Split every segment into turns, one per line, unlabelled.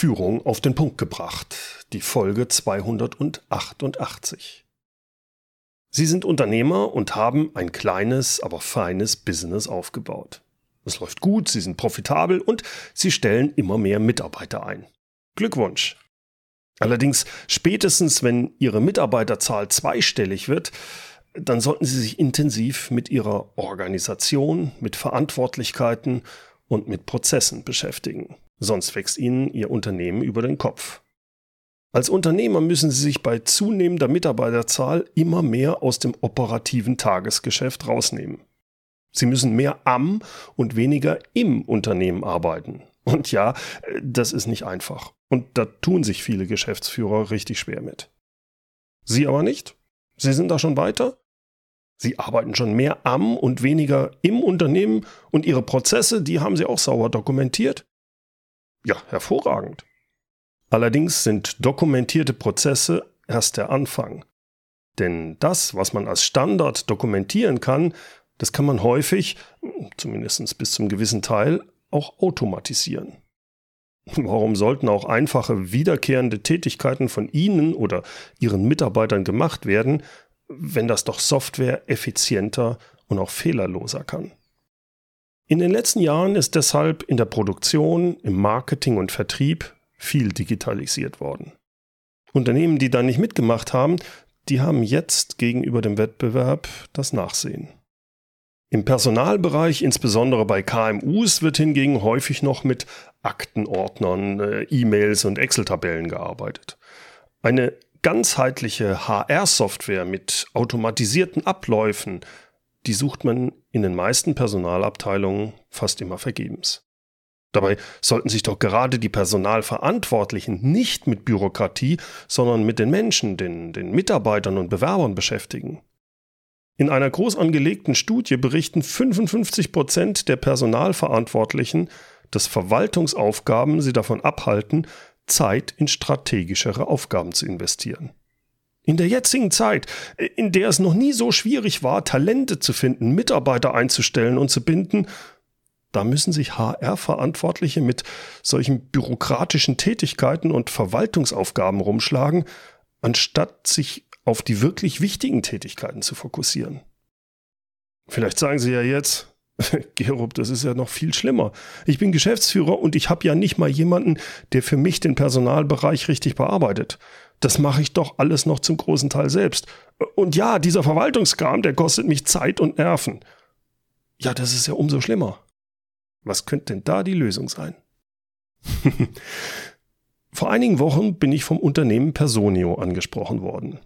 Führung auf den Punkt gebracht, die Folge 288. Sie sind Unternehmer und haben ein kleines, aber feines Business aufgebaut. Es läuft gut, sie sind profitabel und sie stellen immer mehr Mitarbeiter ein. Glückwunsch! Allerdings spätestens, wenn Ihre Mitarbeiterzahl zweistellig wird, dann sollten Sie sich intensiv mit Ihrer Organisation, mit Verantwortlichkeiten und mit Prozessen beschäftigen. Sonst wächst Ihnen Ihr Unternehmen über den Kopf. Als Unternehmer müssen Sie sich bei zunehmender Mitarbeiterzahl immer mehr aus dem operativen Tagesgeschäft rausnehmen. Sie müssen mehr am und weniger im Unternehmen arbeiten. Und ja, das ist nicht einfach. Und da tun sich viele Geschäftsführer richtig schwer mit. Sie aber nicht? Sie sind da schon weiter? Sie arbeiten schon mehr am und weniger im Unternehmen und Ihre Prozesse, die haben Sie auch sauber dokumentiert? Ja, hervorragend. Allerdings sind dokumentierte Prozesse erst der Anfang. Denn das, was man als Standard dokumentieren kann, das kann man häufig, zumindest bis zum gewissen Teil, auch automatisieren. Warum sollten auch einfache wiederkehrende Tätigkeiten von Ihnen oder Ihren Mitarbeitern gemacht werden, wenn das doch Software effizienter und auch fehlerloser kann? In den letzten Jahren ist deshalb in der Produktion, im Marketing und Vertrieb viel digitalisiert worden. Unternehmen, die da nicht mitgemacht haben, die haben jetzt gegenüber dem Wettbewerb das Nachsehen. Im Personalbereich, insbesondere bei KMUs, wird hingegen häufig noch mit Aktenordnern, äh, E-Mails und Excel-Tabellen gearbeitet. Eine ganzheitliche HR-Software mit automatisierten Abläufen, die sucht man in den meisten Personalabteilungen fast immer vergebens. Dabei sollten sich doch gerade die Personalverantwortlichen nicht mit Bürokratie, sondern mit den Menschen, den, den Mitarbeitern und Bewerbern beschäftigen. In einer groß angelegten Studie berichten 55 Prozent der Personalverantwortlichen, dass Verwaltungsaufgaben sie davon abhalten, Zeit in strategischere Aufgaben zu investieren. In der jetzigen Zeit, in der es noch nie so schwierig war, Talente zu finden, Mitarbeiter einzustellen und zu binden, da müssen sich HR-Verantwortliche mit solchen bürokratischen Tätigkeiten und Verwaltungsaufgaben rumschlagen, anstatt sich auf die wirklich wichtigen Tätigkeiten zu fokussieren. Vielleicht sagen Sie ja jetzt, Gerob, das ist ja noch viel schlimmer. Ich bin Geschäftsführer und ich habe ja nicht mal jemanden, der für mich den Personalbereich richtig bearbeitet. Das mache ich doch alles noch zum großen Teil selbst. Und ja, dieser Verwaltungskram, der kostet mich Zeit und Nerven. Ja, das ist ja umso schlimmer. Was könnte denn da die Lösung sein? Vor einigen Wochen bin ich vom Unternehmen Personio angesprochen worden.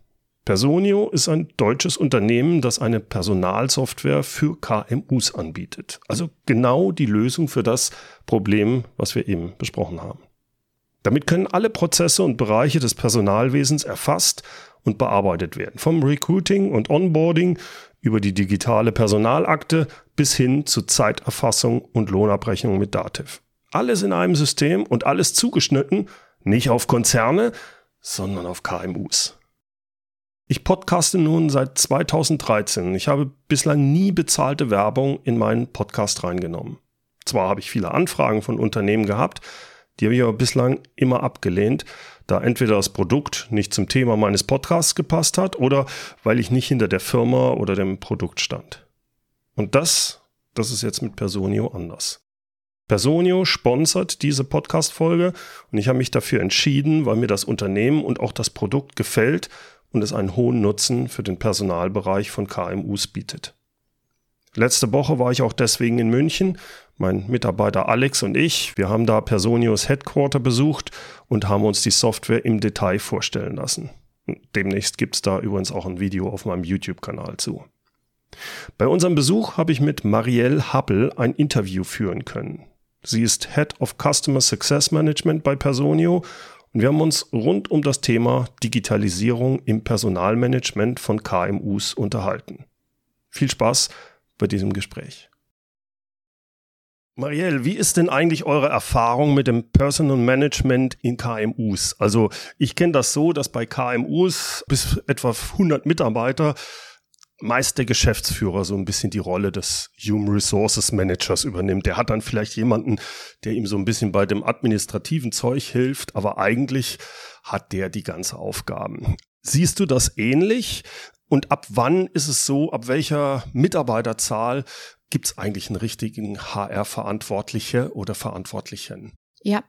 Personio ist ein deutsches Unternehmen, das eine Personalsoftware für KMUs anbietet. Also genau die Lösung für das Problem, was wir eben besprochen haben. Damit können alle Prozesse und Bereiche des Personalwesens erfasst und bearbeitet werden. Vom Recruiting und Onboarding über die digitale Personalakte bis hin zu Zeiterfassung und Lohnabrechnung mit Dativ. Alles in einem System und alles zugeschnitten, nicht auf Konzerne, sondern auf KMUs. Ich podcaste nun seit 2013. Ich habe bislang nie bezahlte Werbung in meinen Podcast reingenommen. Zwar habe ich viele Anfragen von Unternehmen gehabt, die habe ich aber bislang immer abgelehnt, da entweder das Produkt nicht zum Thema meines Podcasts gepasst hat oder weil ich nicht hinter der Firma oder dem Produkt stand. Und das, das ist jetzt mit Personio anders. Personio sponsert diese Podcast-Folge und ich habe mich dafür entschieden, weil mir das Unternehmen und auch das Produkt gefällt und es einen hohen Nutzen für den Personalbereich von KMUs bietet. Letzte Woche war ich auch deswegen in München. Mein Mitarbeiter Alex und ich, wir haben da Personios Headquarter besucht und haben uns die Software im Detail vorstellen lassen. Demnächst gibt es da übrigens auch ein Video auf meinem YouTube-Kanal zu. Bei unserem Besuch habe ich mit Marielle Happel ein Interview führen können. Sie ist Head of Customer Success Management bei Personio und wir haben uns rund um das Thema Digitalisierung im Personalmanagement von KMUs unterhalten. Viel Spaß bei diesem Gespräch. Marielle, wie ist denn eigentlich eure Erfahrung mit dem Personal Management in KMUs? Also ich kenne das so, dass bei KMUs bis etwa 100 Mitarbeiter meist der Geschäftsführer so ein bisschen die Rolle des Human Resources Managers übernimmt. Der hat dann vielleicht jemanden, der ihm so ein bisschen bei dem administrativen Zeug hilft, aber eigentlich hat der die ganze Aufgaben. Siehst du das ähnlich? Und ab wann ist es so, ab welcher Mitarbeiterzahl gibt es eigentlich einen richtigen HR-Verantwortliche oder Verantwortlichen?
Ja.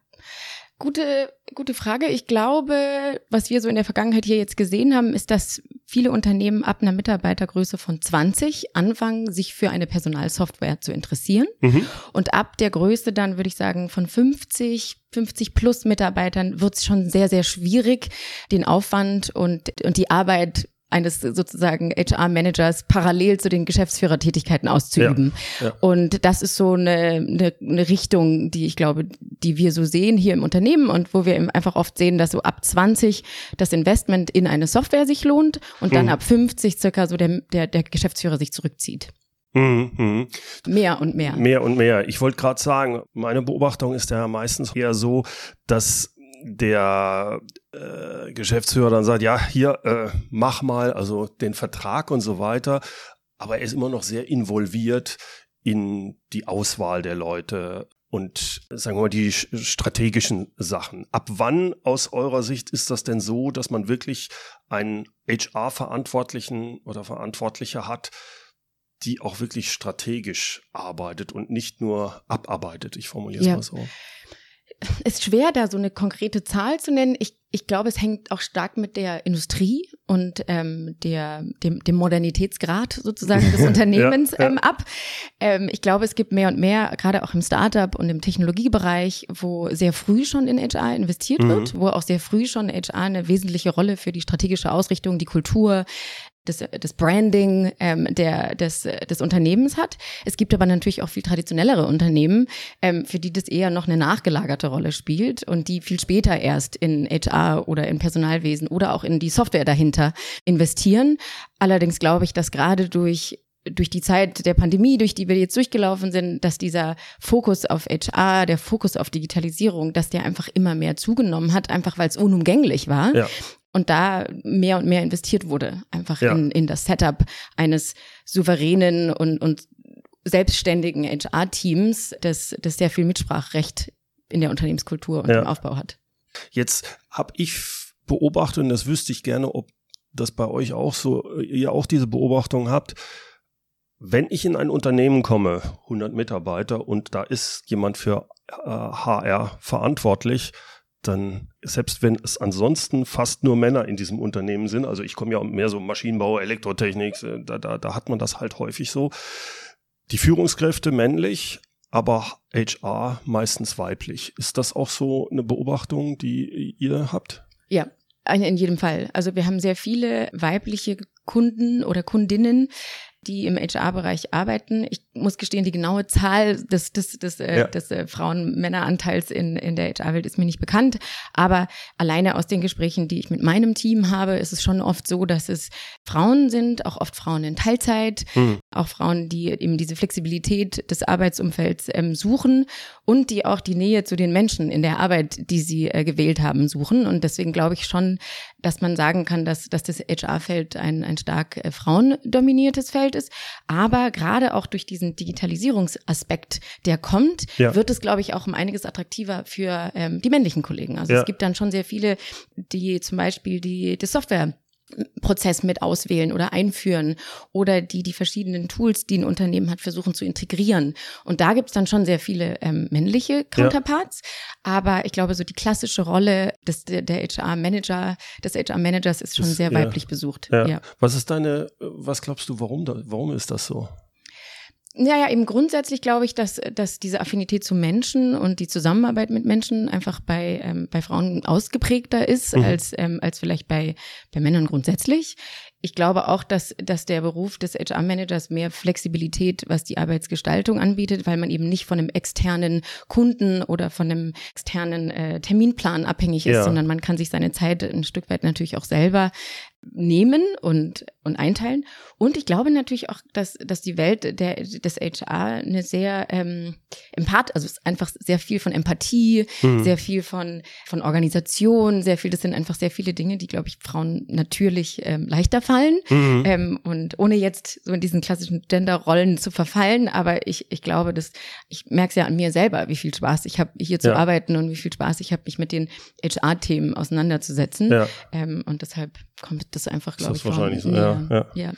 Gute, gute Frage. Ich glaube, was wir so in der Vergangenheit hier jetzt gesehen haben, ist, dass viele Unternehmen ab einer Mitarbeitergröße von 20 anfangen, sich für eine Personalsoftware zu interessieren. Mhm. Und ab der Größe dann, würde ich sagen, von 50, 50 plus Mitarbeitern wird es schon sehr, sehr schwierig, den Aufwand und, und die Arbeit eines sozusagen HR-Managers parallel zu den Geschäftsführertätigkeiten auszuüben. Ja, ja. Und das ist so eine, eine, eine Richtung, die ich glaube, die wir so sehen hier im Unternehmen und wo wir einfach oft sehen, dass so ab 20 das Investment in eine Software sich lohnt und dann hm. ab 50 circa so der, der, der Geschäftsführer sich zurückzieht. Mhm,
mhm.
Mehr und mehr.
Mehr und mehr. Ich wollte gerade sagen, meine Beobachtung ist ja meistens eher so, dass der äh, Geschäftsführer dann sagt, ja, hier, äh, mach mal, also den Vertrag und so weiter. Aber er ist immer noch sehr involviert in die Auswahl der Leute und sagen wir mal die strategischen Sachen. Ab wann aus eurer Sicht ist das denn so, dass man wirklich einen HR-Verantwortlichen oder Verantwortliche hat, die auch wirklich strategisch arbeitet und nicht nur abarbeitet? Ich formuliere es ja. mal so
ist schwer, da so eine konkrete Zahl zu nennen. Ich, ich glaube, es hängt auch stark mit der Industrie und ähm, der, dem, dem Modernitätsgrad sozusagen des Unternehmens ja, ja. Ähm, ab. Ähm, ich glaube, es gibt mehr und mehr, gerade auch im Startup und im Technologiebereich, wo sehr früh schon in HR investiert mhm. wird, wo auch sehr früh schon HR eine wesentliche Rolle für die strategische Ausrichtung, die Kultur, das, das Branding ähm, der, des, des Unternehmens hat. Es gibt aber natürlich auch viel traditionellere Unternehmen, ähm, für die das eher noch eine nachgelagerte Rolle spielt und die viel später erst in HR oder in Personalwesen oder auch in die Software dahinter investieren. Allerdings glaube ich, dass gerade durch durch die Zeit der Pandemie, durch die wir jetzt durchgelaufen sind, dass dieser Fokus auf HR, der Fokus auf Digitalisierung, dass der einfach immer mehr zugenommen hat, einfach weil es unumgänglich war. Ja und da mehr und mehr investiert wurde, einfach ja. in, in das Setup eines souveränen und, und selbstständigen HR-Teams, das, das sehr viel Mitspracherecht in der Unternehmenskultur und ja. im Aufbau hat.
Jetzt habe ich beobachtet, und das wüsste ich gerne, ob das bei euch auch so, ihr auch diese Beobachtung habt, wenn ich in ein Unternehmen komme, 100 Mitarbeiter, und da ist jemand für äh, HR verantwortlich, dann, selbst wenn es ansonsten fast nur Männer in diesem Unternehmen sind, also ich komme ja mehr so Maschinenbau, Elektrotechnik, äh, da, da, da hat man das halt häufig so. Die Führungskräfte männlich, aber HR meistens weiblich. Ist das auch so eine Beobachtung, die ihr habt?
Ja, in jedem Fall. Also wir haben sehr viele weibliche Kunden oder Kundinnen, die im HR-Bereich arbeiten. Ich muss gestehen, die genaue Zahl des, des, des, äh, ja. des äh, Frauen-Männer-Anteils in, in der HR-Welt ist mir nicht bekannt. Aber alleine aus den Gesprächen, die ich mit meinem Team habe, ist es schon oft so, dass es Frauen sind, auch oft Frauen in Teilzeit, mhm. auch Frauen, die eben diese Flexibilität des Arbeitsumfelds ähm, suchen und die auch die Nähe zu den Menschen in der Arbeit, die sie äh, gewählt haben, suchen. Und deswegen glaube ich schon, dass man sagen kann, dass, dass das HR-Feld ein, ein stark äh, frauendominiertes Feld ist. Aber gerade auch durch diesen Digitalisierungsaspekt, der kommt, ja. wird es, glaube ich, auch um einiges attraktiver für ähm, die männlichen Kollegen. Also ja. es gibt dann schon sehr viele, die zum Beispiel die, die Software Prozess mit auswählen oder einführen oder die die verschiedenen Tools, die ein Unternehmen hat, versuchen zu integrieren. Und da gibt's dann schon sehr viele ähm, männliche Counterparts. Ja. Aber ich glaube, so die klassische Rolle des, der, der HR-Manager, des HR-Managers ist schon das, sehr weiblich ja. besucht.
Ja. ja. Was ist deine, was glaubst du, warum, da, warum ist das so?
Ja, ja, eben grundsätzlich glaube ich, dass, dass diese Affinität zu Menschen und die Zusammenarbeit mit Menschen einfach bei, ähm, bei Frauen ausgeprägter ist mhm. als, ähm, als vielleicht bei, bei Männern grundsätzlich. Ich glaube auch, dass, dass der Beruf des HR-Managers mehr Flexibilität, was die Arbeitsgestaltung anbietet, weil man eben nicht von einem externen Kunden oder von einem externen äh, Terminplan abhängig ist, ja. sondern man kann sich seine Zeit ein Stück weit natürlich auch selber nehmen und, und einteilen. Und ich glaube natürlich auch, dass, dass die Welt der, des HR eine sehr ähm, empath, also einfach sehr viel von Empathie, mhm. sehr viel von, von Organisation, sehr viel, das sind einfach sehr viele Dinge, die, glaube ich, Frauen natürlich ähm, leichter gefallen. Mhm. Ähm, und ohne jetzt so in diesen klassischen Gender-Rollen zu verfallen, aber ich, ich glaube, dass ich merke es ja an mir selber, wie viel Spaß ich habe, hier zu ja. arbeiten und wie viel Spaß ich habe, mich mit den HR-Themen auseinanderzusetzen. Ja. Ähm, und deshalb kommt das einfach, glaube ich,
Das ist wahrscheinlich so, ja. ja. ja.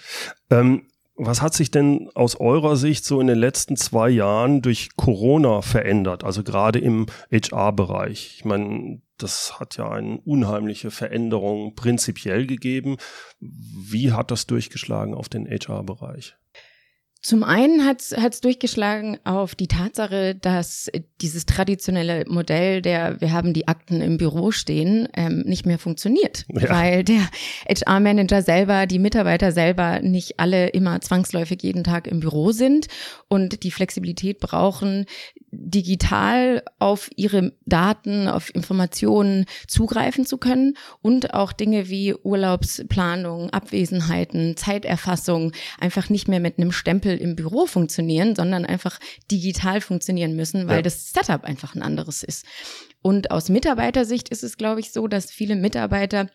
Ähm, was hat sich denn aus eurer Sicht so in den letzten zwei Jahren durch Corona verändert? Also gerade im HR-Bereich. Ich meine, das hat ja eine unheimliche Veränderung prinzipiell gegeben. Wie hat das durchgeschlagen auf den HR-Bereich?
Zum einen hat es durchgeschlagen auf die Tatsache, dass dieses traditionelle Modell der wir haben die Akten im Büro stehen ähm, nicht mehr funktioniert, ja. weil der HR-Manager selber, die Mitarbeiter selber nicht alle immer zwangsläufig jeden Tag im Büro sind und die Flexibilität brauchen, digital auf ihre Daten, auf Informationen zugreifen zu können und auch Dinge wie Urlaubsplanung, Abwesenheiten, Zeiterfassung einfach nicht mehr mit einem Stempel im Büro funktionieren, sondern einfach digital funktionieren müssen, weil ja. das Setup einfach ein anderes ist. Und aus Mitarbeitersicht ist es, glaube ich, so, dass viele Mitarbeiter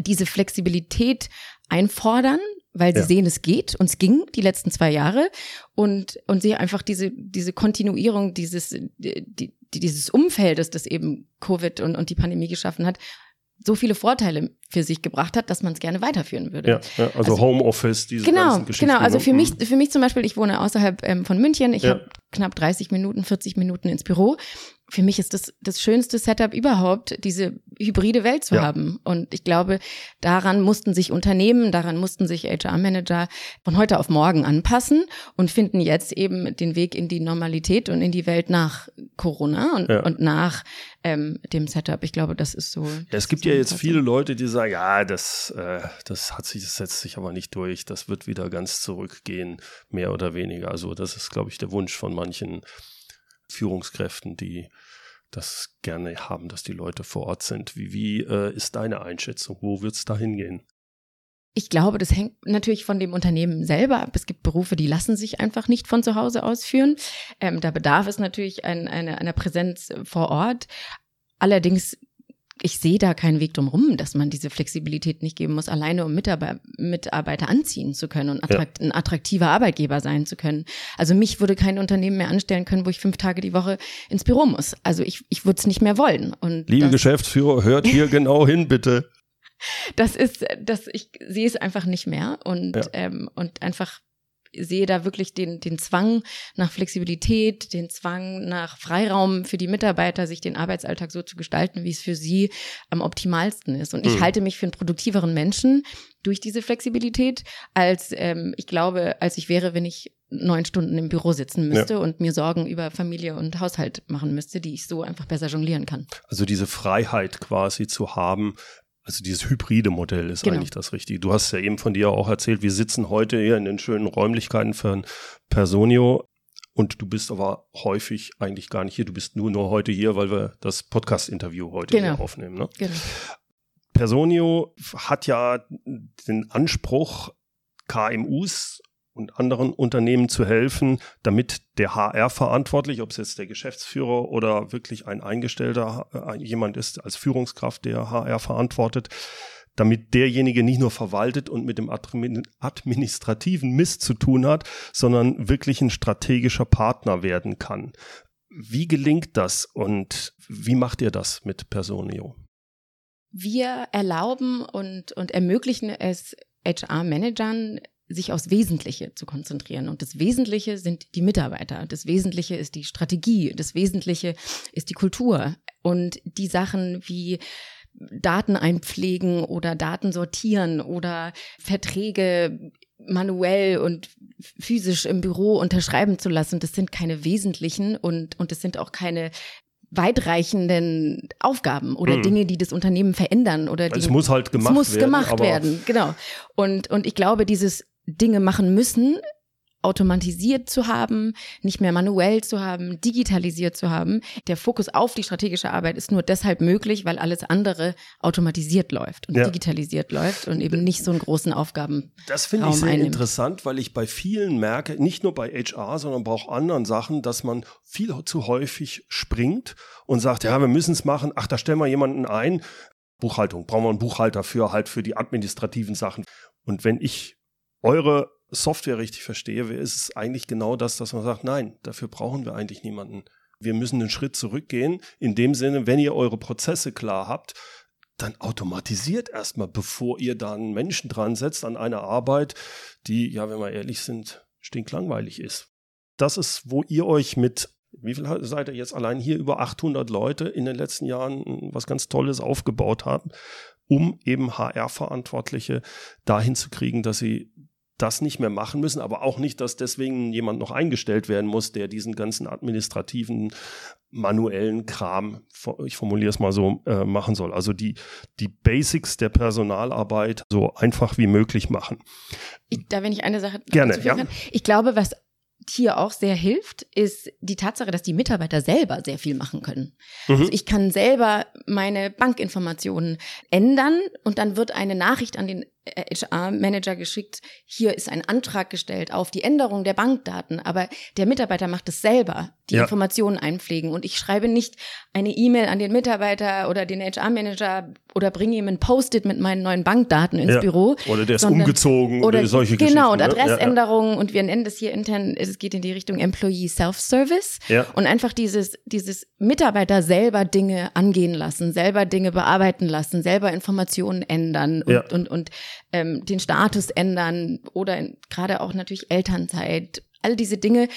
diese Flexibilität einfordern, weil sie ja. sehen, es geht und es ging die letzten zwei Jahre und und sie einfach diese diese Kontinuierung dieses die, dieses Umfeldes, das eben Covid und und die Pandemie geschaffen hat, so viele Vorteile für sich gebracht hat, dass man es gerne weiterführen würde.
Ja, ja also, also Homeoffice, diese
genau,
ganzen Geschichten.
Genau, also für mich, für mich zum Beispiel, ich wohne außerhalb ähm, von München, ich ja. habe knapp 30 Minuten, 40 Minuten ins Büro für mich ist das das schönste Setup überhaupt, diese hybride Welt zu ja. haben. Und ich glaube, daran mussten sich Unternehmen, daran mussten sich HR-Manager von heute auf morgen anpassen und finden jetzt eben den Weg in die Normalität und in die Welt nach Corona und, ja. und nach ähm, dem Setup. Ich glaube, das ist so. Ja,
es gibt ja jetzt viele Leute, die sagen, ja, das, äh, das hat sich, das setzt sich aber nicht durch. Das wird wieder ganz zurückgehen, mehr oder weniger. Also das ist, glaube ich, der Wunsch von manchen Führungskräften, die das gerne haben, dass die Leute vor Ort sind. Wie, wie äh, ist deine Einschätzung? Wo wird es da hingehen?
Ich glaube, das hängt natürlich von dem Unternehmen selber ab. Es gibt Berufe, die lassen sich einfach nicht von zu Hause ausführen. Ähm, da bedarf es natürlich ein, eine, einer Präsenz vor Ort. Allerdings ich sehe da keinen Weg drum rum, dass man diese Flexibilität nicht geben muss, alleine um Mitarbeiter, Mitarbeiter anziehen zu können und attrakt, ja. ein attraktiver Arbeitgeber sein zu können. Also mich würde kein Unternehmen mehr anstellen können, wo ich fünf Tage die Woche ins Büro muss. Also ich, ich würde es nicht mehr wollen. Und
Liebe das, Geschäftsführer, hört hier genau hin, bitte.
Das ist, das, ich sehe es einfach nicht mehr und, ja. ähm, und einfach sehe da wirklich den, den Zwang nach Flexibilität, den Zwang nach Freiraum für die Mitarbeiter, sich den Arbeitsalltag so zu gestalten, wie es für sie am optimalsten ist. Und ich mhm. halte mich für einen produktiveren Menschen durch diese Flexibilität, als ähm, ich glaube, als ich wäre, wenn ich neun Stunden im Büro sitzen müsste ja. und mir Sorgen über Familie und Haushalt machen müsste, die ich so einfach besser jonglieren kann.
Also diese Freiheit quasi zu haben, also dieses hybride Modell ist genau. eigentlich das Richtige. Du hast ja eben von dir auch erzählt, wir sitzen heute hier in den schönen Räumlichkeiten von Personio und du bist aber häufig eigentlich gar nicht hier. Du bist nur nur heute hier, weil wir das Podcast-Interview heute genau. hier aufnehmen. Ne? Genau. Personio hat ja den Anspruch, KMUs und anderen Unternehmen zu helfen, damit der HR verantwortlich, ob es jetzt der Geschäftsführer oder wirklich ein Eingestellter, äh, jemand ist als Führungskraft, der HR verantwortet, damit derjenige nicht nur verwaltet und mit dem administrativen Mist zu tun hat, sondern wirklich ein strategischer Partner werden kann. Wie gelingt das und wie macht ihr das mit Personio?
Wir erlauben und, und ermöglichen es HR-Managern, sich aufs Wesentliche zu konzentrieren. Und das Wesentliche sind die Mitarbeiter. Das Wesentliche ist die Strategie. Das Wesentliche ist die Kultur. Und die Sachen wie Daten einpflegen oder Daten sortieren oder Verträge manuell und physisch im Büro unterschreiben zu lassen, das sind keine wesentlichen und, und es sind auch keine weitreichenden Aufgaben oder mhm. Dinge, die das Unternehmen verändern oder die,
es muss halt gemacht
es muss
werden,
gemacht werden, genau. Und und ich glaube, dieses Dinge machen müssen, automatisiert zu haben, nicht mehr manuell zu haben, digitalisiert zu haben. Der Fokus auf die strategische Arbeit ist nur deshalb möglich, weil alles andere automatisiert läuft und ja. digitalisiert läuft und eben nicht so einen großen Aufgaben.
Das finde ich sehr einnimmt. interessant, weil ich bei vielen merke, nicht nur bei HR, sondern auch anderen Sachen, dass man viel zu häufig springt und sagt, ja, wir müssen es machen. Ach, da stellen wir jemanden ein. Buchhaltung, brauchen wir einen Buchhalter für halt für die administrativen Sachen. Und wenn ich eure Software richtig verstehe, ist es eigentlich genau das, dass man sagt, nein, dafür brauchen wir eigentlich niemanden. Wir müssen einen Schritt zurückgehen. In dem Sinne, wenn ihr eure Prozesse klar habt, dann automatisiert erstmal, bevor ihr dann Menschen dran setzt an einer Arbeit, die, ja, wenn wir ehrlich sind, stinklangweilig ist. Das ist, wo ihr euch mit, wie viel seid ihr jetzt allein hier, über 800 Leute in den letzten Jahren was ganz Tolles aufgebaut haben, um eben HR-Verantwortliche dahin zu kriegen, dass sie das nicht mehr machen müssen, aber auch nicht, dass deswegen jemand noch eingestellt werden muss, der diesen ganzen administrativen, manuellen Kram, ich formuliere es mal so, äh, machen soll. Also die, die Basics der Personalarbeit so einfach wie möglich machen.
Ich, da wenn ich eine Sache
gerne ja. Kann.
Ich glaube, was hier auch sehr hilft, ist die Tatsache, dass die Mitarbeiter selber sehr viel machen können. Mhm. Also ich kann selber meine Bankinformationen ändern und dann wird eine Nachricht an den HR-Manager geschickt, hier ist ein Antrag gestellt auf die Änderung der Bankdaten, aber der Mitarbeiter macht es selber, die ja. Informationen einpflegen und ich schreibe nicht eine E-Mail an den Mitarbeiter oder den HR-Manager oder bringe ihm ein Post-it mit meinen neuen Bankdaten ins ja. Büro.
Oder der ist umgezogen oder, oder solche
genau, Geschichten. Genau, und
ne?
Adressänderungen ja, und wir nennen das hier intern, es geht in die Richtung Employee Self-Service und einfach dieses, dieses Mitarbeiter selber Dinge angehen lassen, selber Dinge bearbeiten lassen, selber Informationen ändern und, und, und ähm, den Status ändern oder gerade auch natürlich Elternzeit, all diese Dinge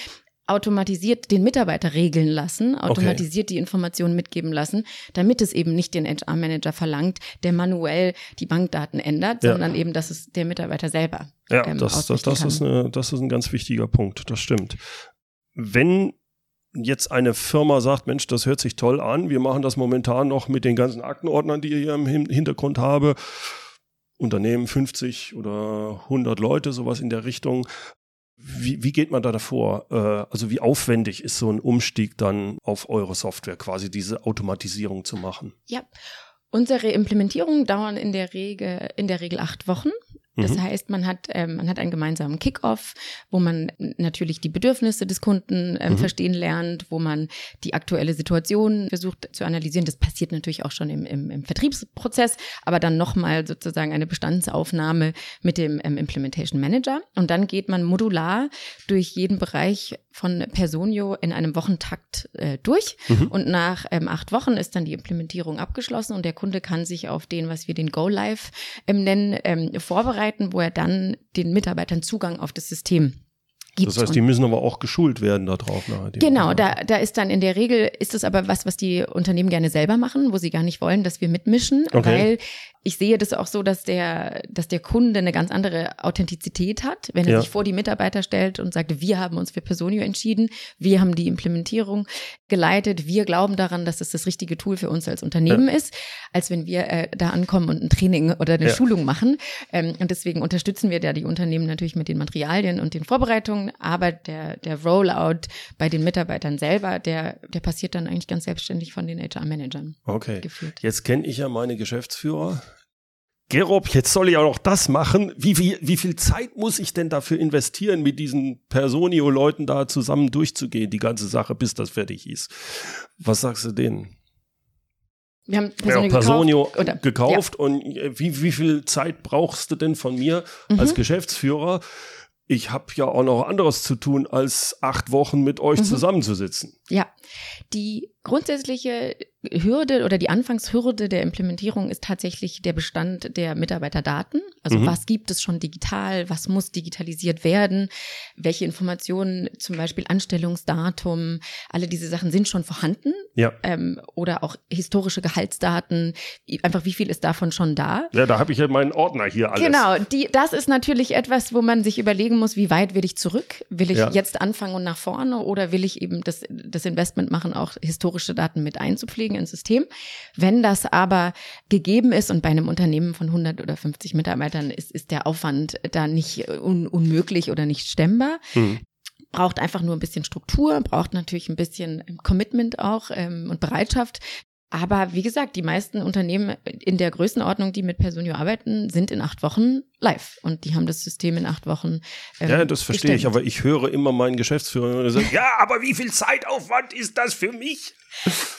automatisiert den Mitarbeiter regeln lassen, automatisiert okay. die Informationen mitgeben lassen, damit es eben nicht den HR-Manager verlangt, der manuell die Bankdaten ändert, ja. sondern eben, dass es der Mitarbeiter selber.
Ja, ähm, das, das, das, ist eine, das ist ein ganz wichtiger Punkt, das stimmt. Wenn jetzt eine Firma sagt, Mensch, das hört sich toll an, wir machen das momentan noch mit den ganzen Aktenordnern, die ihr hier im Hintergrund habe, Unternehmen 50 oder 100 Leute, sowas in der Richtung. Wie, wie geht man da davor? Äh, also wie aufwendig ist so ein Umstieg dann auf eure Software, quasi diese Automatisierung zu machen?
Ja, unsere Implementierungen dauern in der Regel, in der Regel acht Wochen. Das mhm. heißt, man hat, ähm, man hat einen gemeinsamen Kickoff, wo man natürlich die Bedürfnisse des Kunden ähm, mhm. verstehen lernt, wo man die aktuelle Situation versucht zu analysieren. Das passiert natürlich auch schon im, im, im Vertriebsprozess, aber dann nochmal sozusagen eine Bestandsaufnahme mit dem ähm, Implementation Manager. Und dann geht man modular durch jeden Bereich von Personio in einem Wochentakt äh, durch. Mhm. Und nach ähm, acht Wochen ist dann die Implementierung abgeschlossen und der Kunde kann sich auf den, was wir den Go Live ähm, nennen, ähm, vorbereiten vorbereiten, wo er dann den Mitarbeitern Zugang auf das System gibt.
Das heißt, die müssen aber auch geschult werden darauf.
Genau, da, da ist dann in der Regel, ist es aber was, was die Unternehmen gerne selber machen, wo sie gar nicht wollen, dass wir mitmischen, okay. weil ich sehe das auch so, dass der, dass der Kunde eine ganz andere Authentizität hat, wenn er ja. sich vor die Mitarbeiter stellt und sagt, wir haben uns für Personio entschieden, wir haben die Implementierung geleitet, wir glauben daran, dass es das richtige Tool für uns als Unternehmen ja. ist, als wenn wir äh, da ankommen und ein Training oder eine ja. Schulung machen. Ähm, und deswegen unterstützen wir da die Unternehmen natürlich mit den Materialien und den Vorbereitungen, aber der, der Rollout bei den Mitarbeitern selber, der, der passiert dann eigentlich ganz selbstständig von den HR-Managern.
Okay. Geführt. Jetzt kenne ich ja meine Geschäftsführer Gerob, jetzt soll ich auch noch das machen. Wie, wie, wie viel Zeit muss ich denn dafür investieren, mit diesen Personio-Leuten da zusammen durchzugehen, die ganze Sache, bis das fertig ist? Was sagst du denen?
Wir haben Personio, ja,
Personio gekauft, gekauft ja. und äh, wie, wie viel Zeit brauchst du denn von mir mhm. als Geschäftsführer? Ich habe ja auch noch anderes zu tun, als acht Wochen mit euch mhm. zusammenzusitzen.
Ja, die grundsätzliche Hürde oder die Anfangshürde der Implementierung ist tatsächlich der Bestand der Mitarbeiterdaten. Also mhm. was gibt es schon digital, was muss digitalisiert werden, welche Informationen, zum Beispiel Anstellungsdatum, alle diese Sachen sind schon vorhanden.
Ja.
Ähm, oder auch historische Gehaltsdaten, einfach wie viel ist davon schon da?
Ja, da habe ich ja meinen Ordner hier alles.
Genau, die, das ist natürlich etwas, wo man sich überlegen muss, wie weit will ich zurück? Will ich ja. jetzt anfangen und nach vorne oder will ich eben das, das Investment machen, auch historische Daten mit einzupflegen? Einpflegen ins System. Wenn das aber gegeben ist und bei einem Unternehmen von 100 oder 50 Mitarbeitern ist, ist der Aufwand da nicht un unmöglich oder nicht stemmbar. Mhm braucht einfach nur ein bisschen Struktur, braucht natürlich ein bisschen Commitment auch ähm, und Bereitschaft. Aber wie gesagt, die meisten Unternehmen in der Größenordnung, die mit Personio arbeiten, sind in acht Wochen live und die haben das System in acht Wochen.
Ähm, ja, das verstehe gestemmt. ich, aber ich höre immer meinen Geschäftsführer und sagt, ja, aber wie viel Zeitaufwand ist das für mich?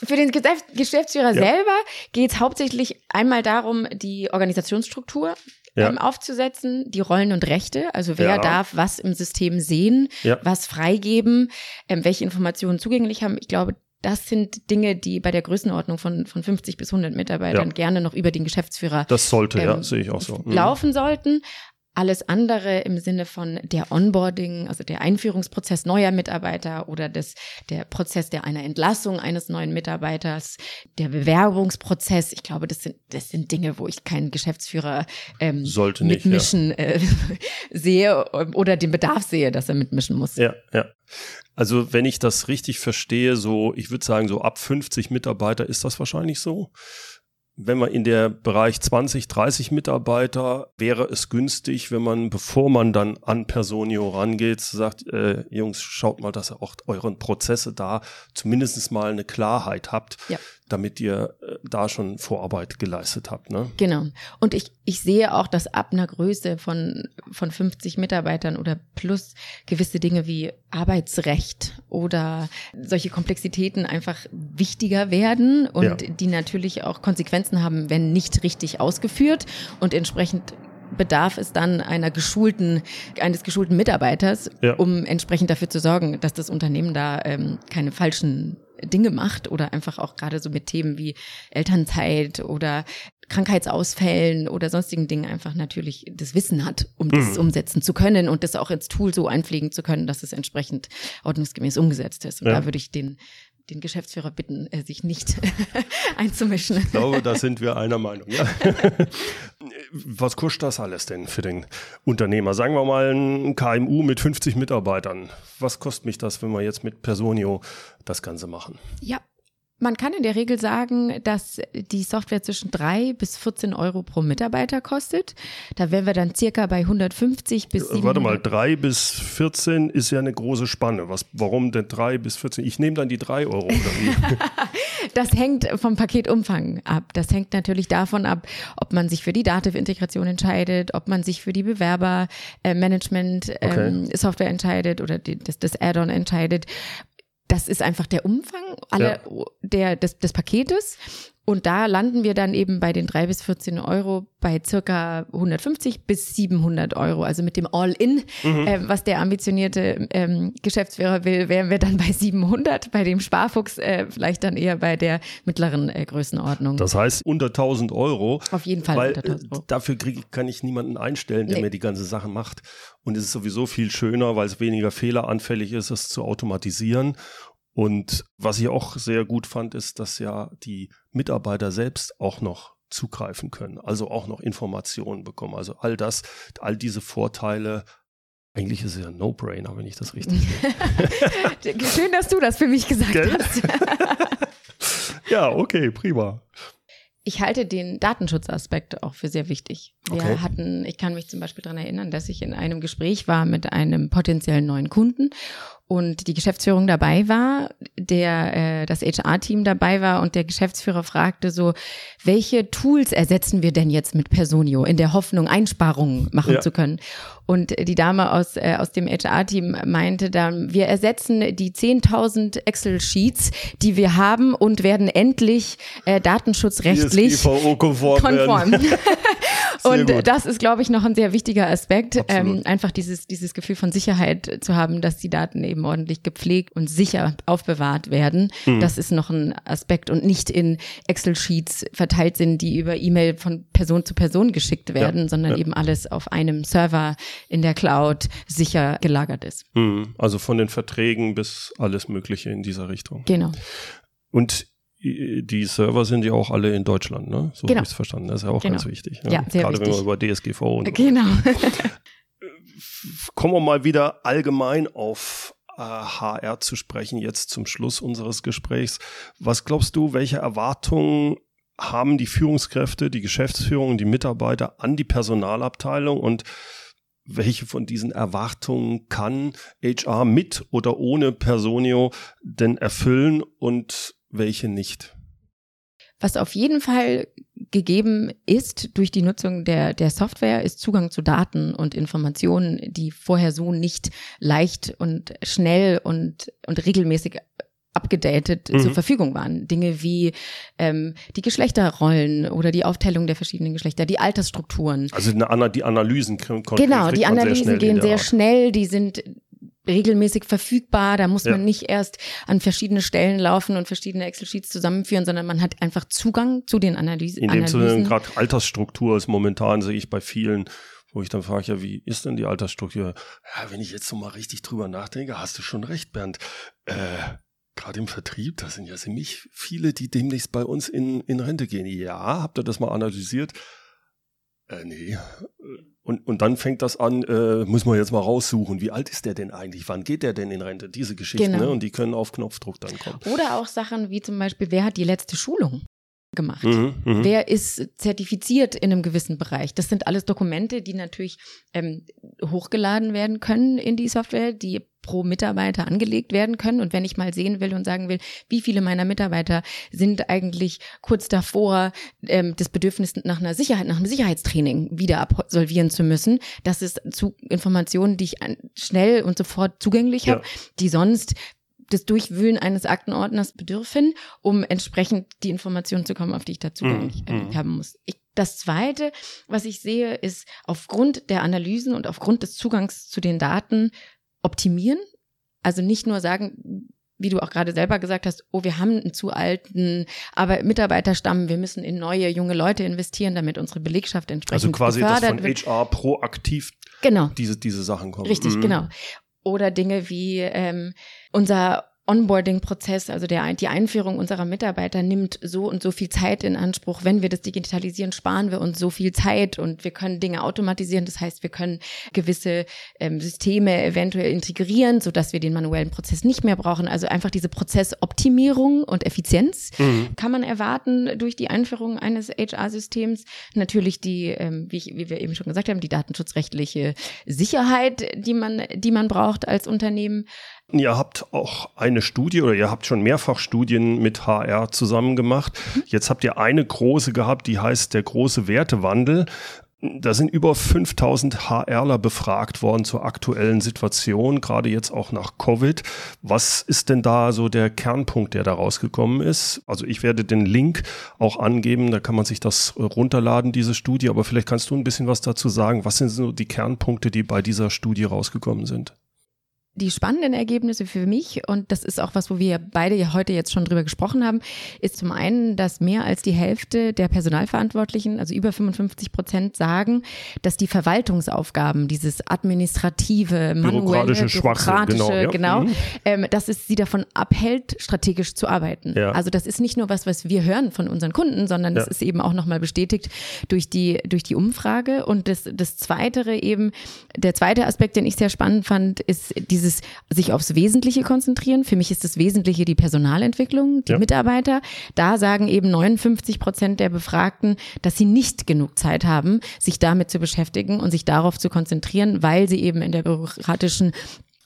Für den Geschäftsführer ja. selber geht es hauptsächlich einmal darum, die Organisationsstruktur ja. ähm, aufzusetzen, die Rollen und Rechte, also wer ja. darf was im System sehen, was freigeben, ähm, welche Informationen zugänglich haben. Ich glaube, das sind Dinge, die bei der Größenordnung von, von 50 bis 100 Mitarbeitern ja. gerne noch über den Geschäftsführer
das sollte, ähm, ja, sehe ich auch so.
Mhm. laufen sollten. Alles andere im Sinne von der Onboarding, also der Einführungsprozess neuer Mitarbeiter oder des, der Prozess der einer Entlassung eines neuen Mitarbeiters, der Bewerbungsprozess. Ich glaube, das sind, das sind Dinge, wo ich keinen Geschäftsführer ähm,
Sollte
nicht, mitmischen ja. äh, sehe oder den Bedarf sehe, dass er mitmischen muss.
Ja, ja. Also wenn ich das richtig verstehe, so, ich würde sagen, so ab 50 Mitarbeiter ist das wahrscheinlich so. Wenn man in der Bereich 20, 30 Mitarbeiter, wäre es günstig, wenn man, bevor man dann an Personio rangeht, sagt, äh, Jungs, schaut mal, dass ihr auch euren Prozesse da zumindest mal eine Klarheit habt. Ja damit ihr äh, da schon Vorarbeit geleistet habt. Ne?
Genau. Und ich, ich sehe auch, dass ab einer Größe von, von 50 Mitarbeitern oder plus gewisse Dinge wie Arbeitsrecht oder solche Komplexitäten einfach wichtiger werden und ja. die natürlich auch Konsequenzen haben, wenn nicht richtig ausgeführt und entsprechend bedarf es dann einer geschulten, eines geschulten Mitarbeiters, ja. um entsprechend dafür zu sorgen, dass das Unternehmen da ähm, keine falschen Dinge macht oder einfach auch gerade so mit Themen wie Elternzeit oder Krankheitsausfällen oder sonstigen Dingen einfach natürlich das Wissen hat, um das mhm. umsetzen zu können und das auch ins Tool so einpflegen zu können, dass es entsprechend ordnungsgemäß umgesetzt ist. Und ja. da würde ich den den Geschäftsführer bitten, äh, sich nicht einzumischen.
Ich glaube, da sind wir einer Meinung. Ja. Was kostet das alles denn für den Unternehmer? Sagen wir mal ein KMU mit 50 Mitarbeitern. Was kostet mich das, wenn wir jetzt mit Personio das Ganze machen?
Ja, man kann in der Regel sagen, dass die Software zwischen drei bis 14 Euro pro Mitarbeiter kostet. Da wären wir dann circa bei 150 bis 700.
Warte mal, drei bis 14 ist ja eine große Spanne. Was, warum denn drei bis 14? Ich nehme dann die drei Euro oder wie?
das hängt vom Paketumfang ab. Das hängt natürlich davon ab, ob man sich für die Dativ-Integration entscheidet, ob man sich für die Bewerber-Management-Software äh, okay. ähm, entscheidet oder die, das, das Add-on entscheidet das ist einfach der Umfang aller, ja. der, des, des Paketes. Und da landen wir dann eben bei den drei bis 14 Euro bei circa 150 bis 700 Euro. Also mit dem All-In, mhm. äh, was der ambitionierte ähm, Geschäftsführer will, wären wir dann bei 700. Bei dem Sparfuchs äh, vielleicht dann eher bei der mittleren äh, Größenordnung.
Das heißt unter 1000 Euro.
Auf jeden Fall
weil, unter 1000 Euro. Dafür krieg, kann ich niemanden einstellen, der nee. mir die ganze Sache macht. Und es ist sowieso viel schöner, weil es weniger fehleranfällig ist, es zu automatisieren. Und was ich auch sehr gut fand, ist, dass ja die Mitarbeiter selbst auch noch zugreifen können, also auch noch Informationen bekommen. Also all das, all diese Vorteile eigentlich ist es ja ein No-Brainer, wenn ich das richtig
sehe. Schön, dass du das für mich gesagt Gell? hast.
ja, okay, prima.
Ich halte den Datenschutzaspekt auch für sehr wichtig. Wir okay. hatten, ich kann mich zum Beispiel daran erinnern, dass ich in einem Gespräch war mit einem potenziellen neuen Kunden und die Geschäftsführung dabei war, der äh, das HR-Team dabei war und der Geschäftsführer fragte so, welche Tools ersetzen wir denn jetzt mit Personio in der Hoffnung, Einsparungen machen ja. zu können? Und die Dame aus, äh, aus dem HR-Team meinte dann, wir ersetzen die 10.000 Excel-Sheets, die wir haben und werden endlich äh, datenschutzrechtlich
konform. konform.
und gut. das ist, glaube ich, noch ein sehr wichtiger Aspekt, ähm, einfach dieses, dieses Gefühl von Sicherheit zu haben, dass die Daten eben eben ordentlich gepflegt und sicher aufbewahrt werden. Mhm. Das ist noch ein Aspekt und nicht in Excel-Sheets verteilt sind, die über E-Mail von Person zu Person geschickt werden, ja. sondern ja. eben alles auf einem Server in der Cloud sicher gelagert ist.
Mhm. Also von den Verträgen bis alles Mögliche in dieser Richtung.
Genau.
Und die Server sind ja auch alle in Deutschland, ne? So genau. habe ich es verstanden. Das ist ja auch genau. ganz wichtig.
Ne? Ja, sehr
Gerade
wichtig.
wenn man über DSGV und
Genau.
kommen wir mal wieder allgemein auf HR äh, zu sprechen, jetzt zum Schluss unseres Gesprächs. Was glaubst du, welche Erwartungen haben die Führungskräfte, die Geschäftsführung, die Mitarbeiter an die Personalabteilung und welche von diesen Erwartungen kann HR mit oder ohne Personio denn erfüllen und welche nicht?
Was auf jeden Fall gegeben ist durch die Nutzung der, der Software, ist Zugang zu Daten und Informationen, die vorher so nicht leicht und schnell und, und regelmäßig abgedatet mhm. zur Verfügung waren. Dinge wie ähm, die Geschlechterrollen oder die Aufteilung der verschiedenen Geschlechter, die Altersstrukturen.
Also die Analysen
Genau, die Analysen sehr gehen sehr schnell, die sind regelmäßig verfügbar. Da muss ja. man nicht erst an verschiedene Stellen laufen und verschiedene Excel-Sheets zusammenführen, sondern man hat einfach Zugang zu den Analysen.
In dem Sinne gerade Altersstruktur ist momentan, sehe ich bei vielen, wo ich dann frage, ja, wie ist denn die Altersstruktur? Ja, wenn ich jetzt so mal richtig drüber nachdenke, hast du schon recht, Bernd. Äh, gerade im Vertrieb, da sind ja ziemlich viele, die demnächst bei uns in, in Rente gehen. Ja, habt ihr das mal analysiert? Äh, nee. Und, und dann fängt das an, äh, muss man jetzt mal raussuchen, wie alt ist der denn eigentlich? Wann geht der denn in Rente? Diese Geschichten, genau. ne? Und die können auf Knopfdruck dann kommen.
Oder auch Sachen wie zum Beispiel, wer hat die letzte Schulung? Gemacht? Mhm, mh. Wer ist zertifiziert in einem gewissen Bereich? Das sind alles Dokumente, die natürlich ähm, hochgeladen werden können in die Software, die pro Mitarbeiter angelegt werden können. Und wenn ich mal sehen will und sagen will, wie viele meiner Mitarbeiter sind eigentlich kurz davor, ähm, das Bedürfnis nach einer Sicherheit, nach einem Sicherheitstraining wieder absolvieren zu müssen, das ist zu Informationen, die ich schnell und sofort zugänglich habe, ja. die sonst das Durchwühlen eines Aktenordners bedürfen, um entsprechend die Informationen zu kommen, auf die ich da Zugang mm, haben muss. Ich, das Zweite, was ich sehe, ist aufgrund der Analysen und aufgrund des Zugangs zu den Daten optimieren. Also nicht nur sagen, wie du auch gerade selber gesagt hast, oh, wir haben einen zu alten aber Mitarbeiterstamm, wir müssen in neue junge Leute investieren, damit unsere Belegschaft entsprechend
Also quasi, dass von wird. HR proaktiv genau. diese, diese Sachen kommen.
Richtig, mhm. genau. Oder Dinge wie ähm, unser Onboarding-Prozess, also der, die Einführung unserer Mitarbeiter nimmt so und so viel Zeit in Anspruch. Wenn wir das digitalisieren, sparen wir uns so viel Zeit und wir können Dinge automatisieren. Das heißt, wir können gewisse ähm, Systeme eventuell integrieren, so dass wir den manuellen Prozess nicht mehr brauchen. Also einfach diese Prozessoptimierung und Effizienz mhm. kann man erwarten durch die Einführung eines HR-Systems. Natürlich die, ähm, wie, ich, wie wir eben schon gesagt haben, die datenschutzrechtliche Sicherheit, die man, die man braucht als Unternehmen.
Ihr habt auch eine Studie oder ihr habt schon mehrfach Studien mit HR zusammen gemacht. Jetzt habt ihr eine große gehabt, die heißt der große Wertewandel. Da sind über 5000 HRler befragt worden zur aktuellen Situation, gerade jetzt auch nach Covid. Was ist denn da so der Kernpunkt, der da rausgekommen ist? Also ich werde den Link auch angeben, da kann man sich das runterladen, diese Studie. Aber vielleicht kannst du ein bisschen was dazu sagen. Was sind so die Kernpunkte, die bei dieser Studie rausgekommen sind?
Die spannenden Ergebnisse für mich, und das ist auch was, wo wir beide ja heute jetzt schon drüber gesprochen haben, ist zum einen, dass mehr als die Hälfte der Personalverantwortlichen, also über 55 Prozent, sagen, dass die Verwaltungsaufgaben, dieses administrative, manuelle, bürokratische, bürokratische genau, ja. genau mhm. ähm, dass es sie davon abhält, strategisch zu arbeiten. Ja. Also das ist nicht nur was, was wir hören von unseren Kunden, sondern das ja. ist eben auch nochmal bestätigt durch die, durch die Umfrage. Und das, das Zweite eben, der zweite Aspekt, den ich sehr spannend fand, ist diese dieses sich aufs Wesentliche konzentrieren. Für mich ist das Wesentliche die Personalentwicklung, die ja. Mitarbeiter. Da sagen eben 59 Prozent der Befragten, dass sie nicht genug Zeit haben, sich damit zu beschäftigen und sich darauf zu konzentrieren, weil sie eben in der bürokratischen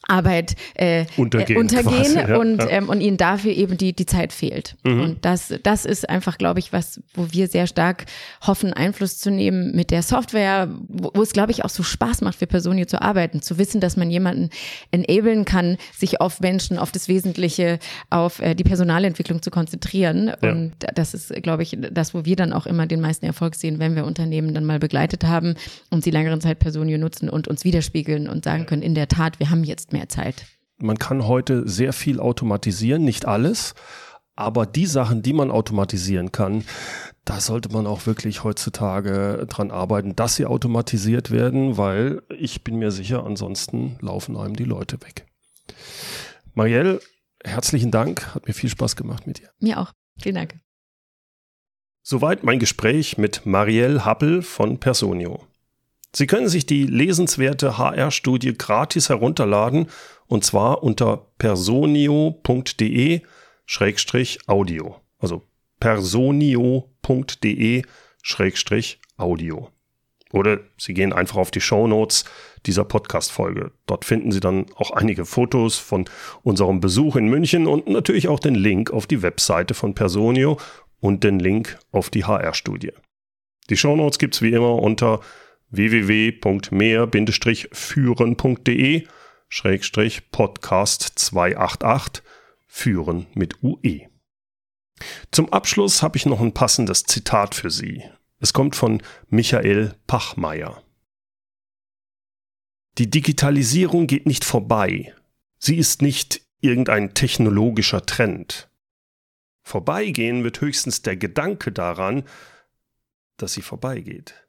Arbeit äh, untergehen, äh, untergehen quasi, und, ja. Ähm, und ihnen dafür eben die, die Zeit fehlt. Mhm. Und das, das ist einfach, glaube ich, was, wo wir sehr stark hoffen, Einfluss zu nehmen mit der Software, wo, wo es, glaube ich, auch so Spaß macht, für Personen zu arbeiten, zu wissen, dass man jemanden enablen kann, sich auf Menschen, auf das Wesentliche, auf äh, die Personalentwicklung zu konzentrieren. Ja. Und das ist, glaube ich, das, wo wir dann auch immer den meisten Erfolg sehen, wenn wir Unternehmen dann mal begleitet haben und sie längeren Zeit Personio nutzen und uns widerspiegeln und sagen können, in der Tat, wir haben jetzt mehr mehr Zeit.
Man kann heute sehr viel automatisieren, nicht alles, aber die Sachen, die man automatisieren kann, da sollte man auch wirklich heutzutage dran arbeiten, dass sie automatisiert werden, weil ich bin mir sicher, ansonsten laufen einem die Leute weg. Marielle, herzlichen Dank, hat mir viel Spaß gemacht mit dir.
Mir auch. Vielen Dank.
Soweit mein Gespräch mit Marielle Happel von Personio. Sie können sich die lesenswerte HR-Studie gratis herunterladen und zwar unter personio.de-audio. Also personio.de-audio. Oder Sie gehen einfach auf die Show Notes dieser Podcast-Folge. Dort finden Sie dann auch einige Fotos von unserem Besuch in München und natürlich auch den Link auf die Webseite von Personio und den Link auf die HR-Studie. Die Shownotes gibt's wie immer unter www.mehr-führen.de Schrägstrich Podcast 288 Führen mit UE. Zum Abschluss habe ich noch ein passendes Zitat für Sie. Es kommt von Michael Pachmeier. Die Digitalisierung geht nicht vorbei. Sie ist nicht irgendein technologischer Trend. Vorbeigehen wird höchstens der Gedanke daran, dass sie vorbeigeht.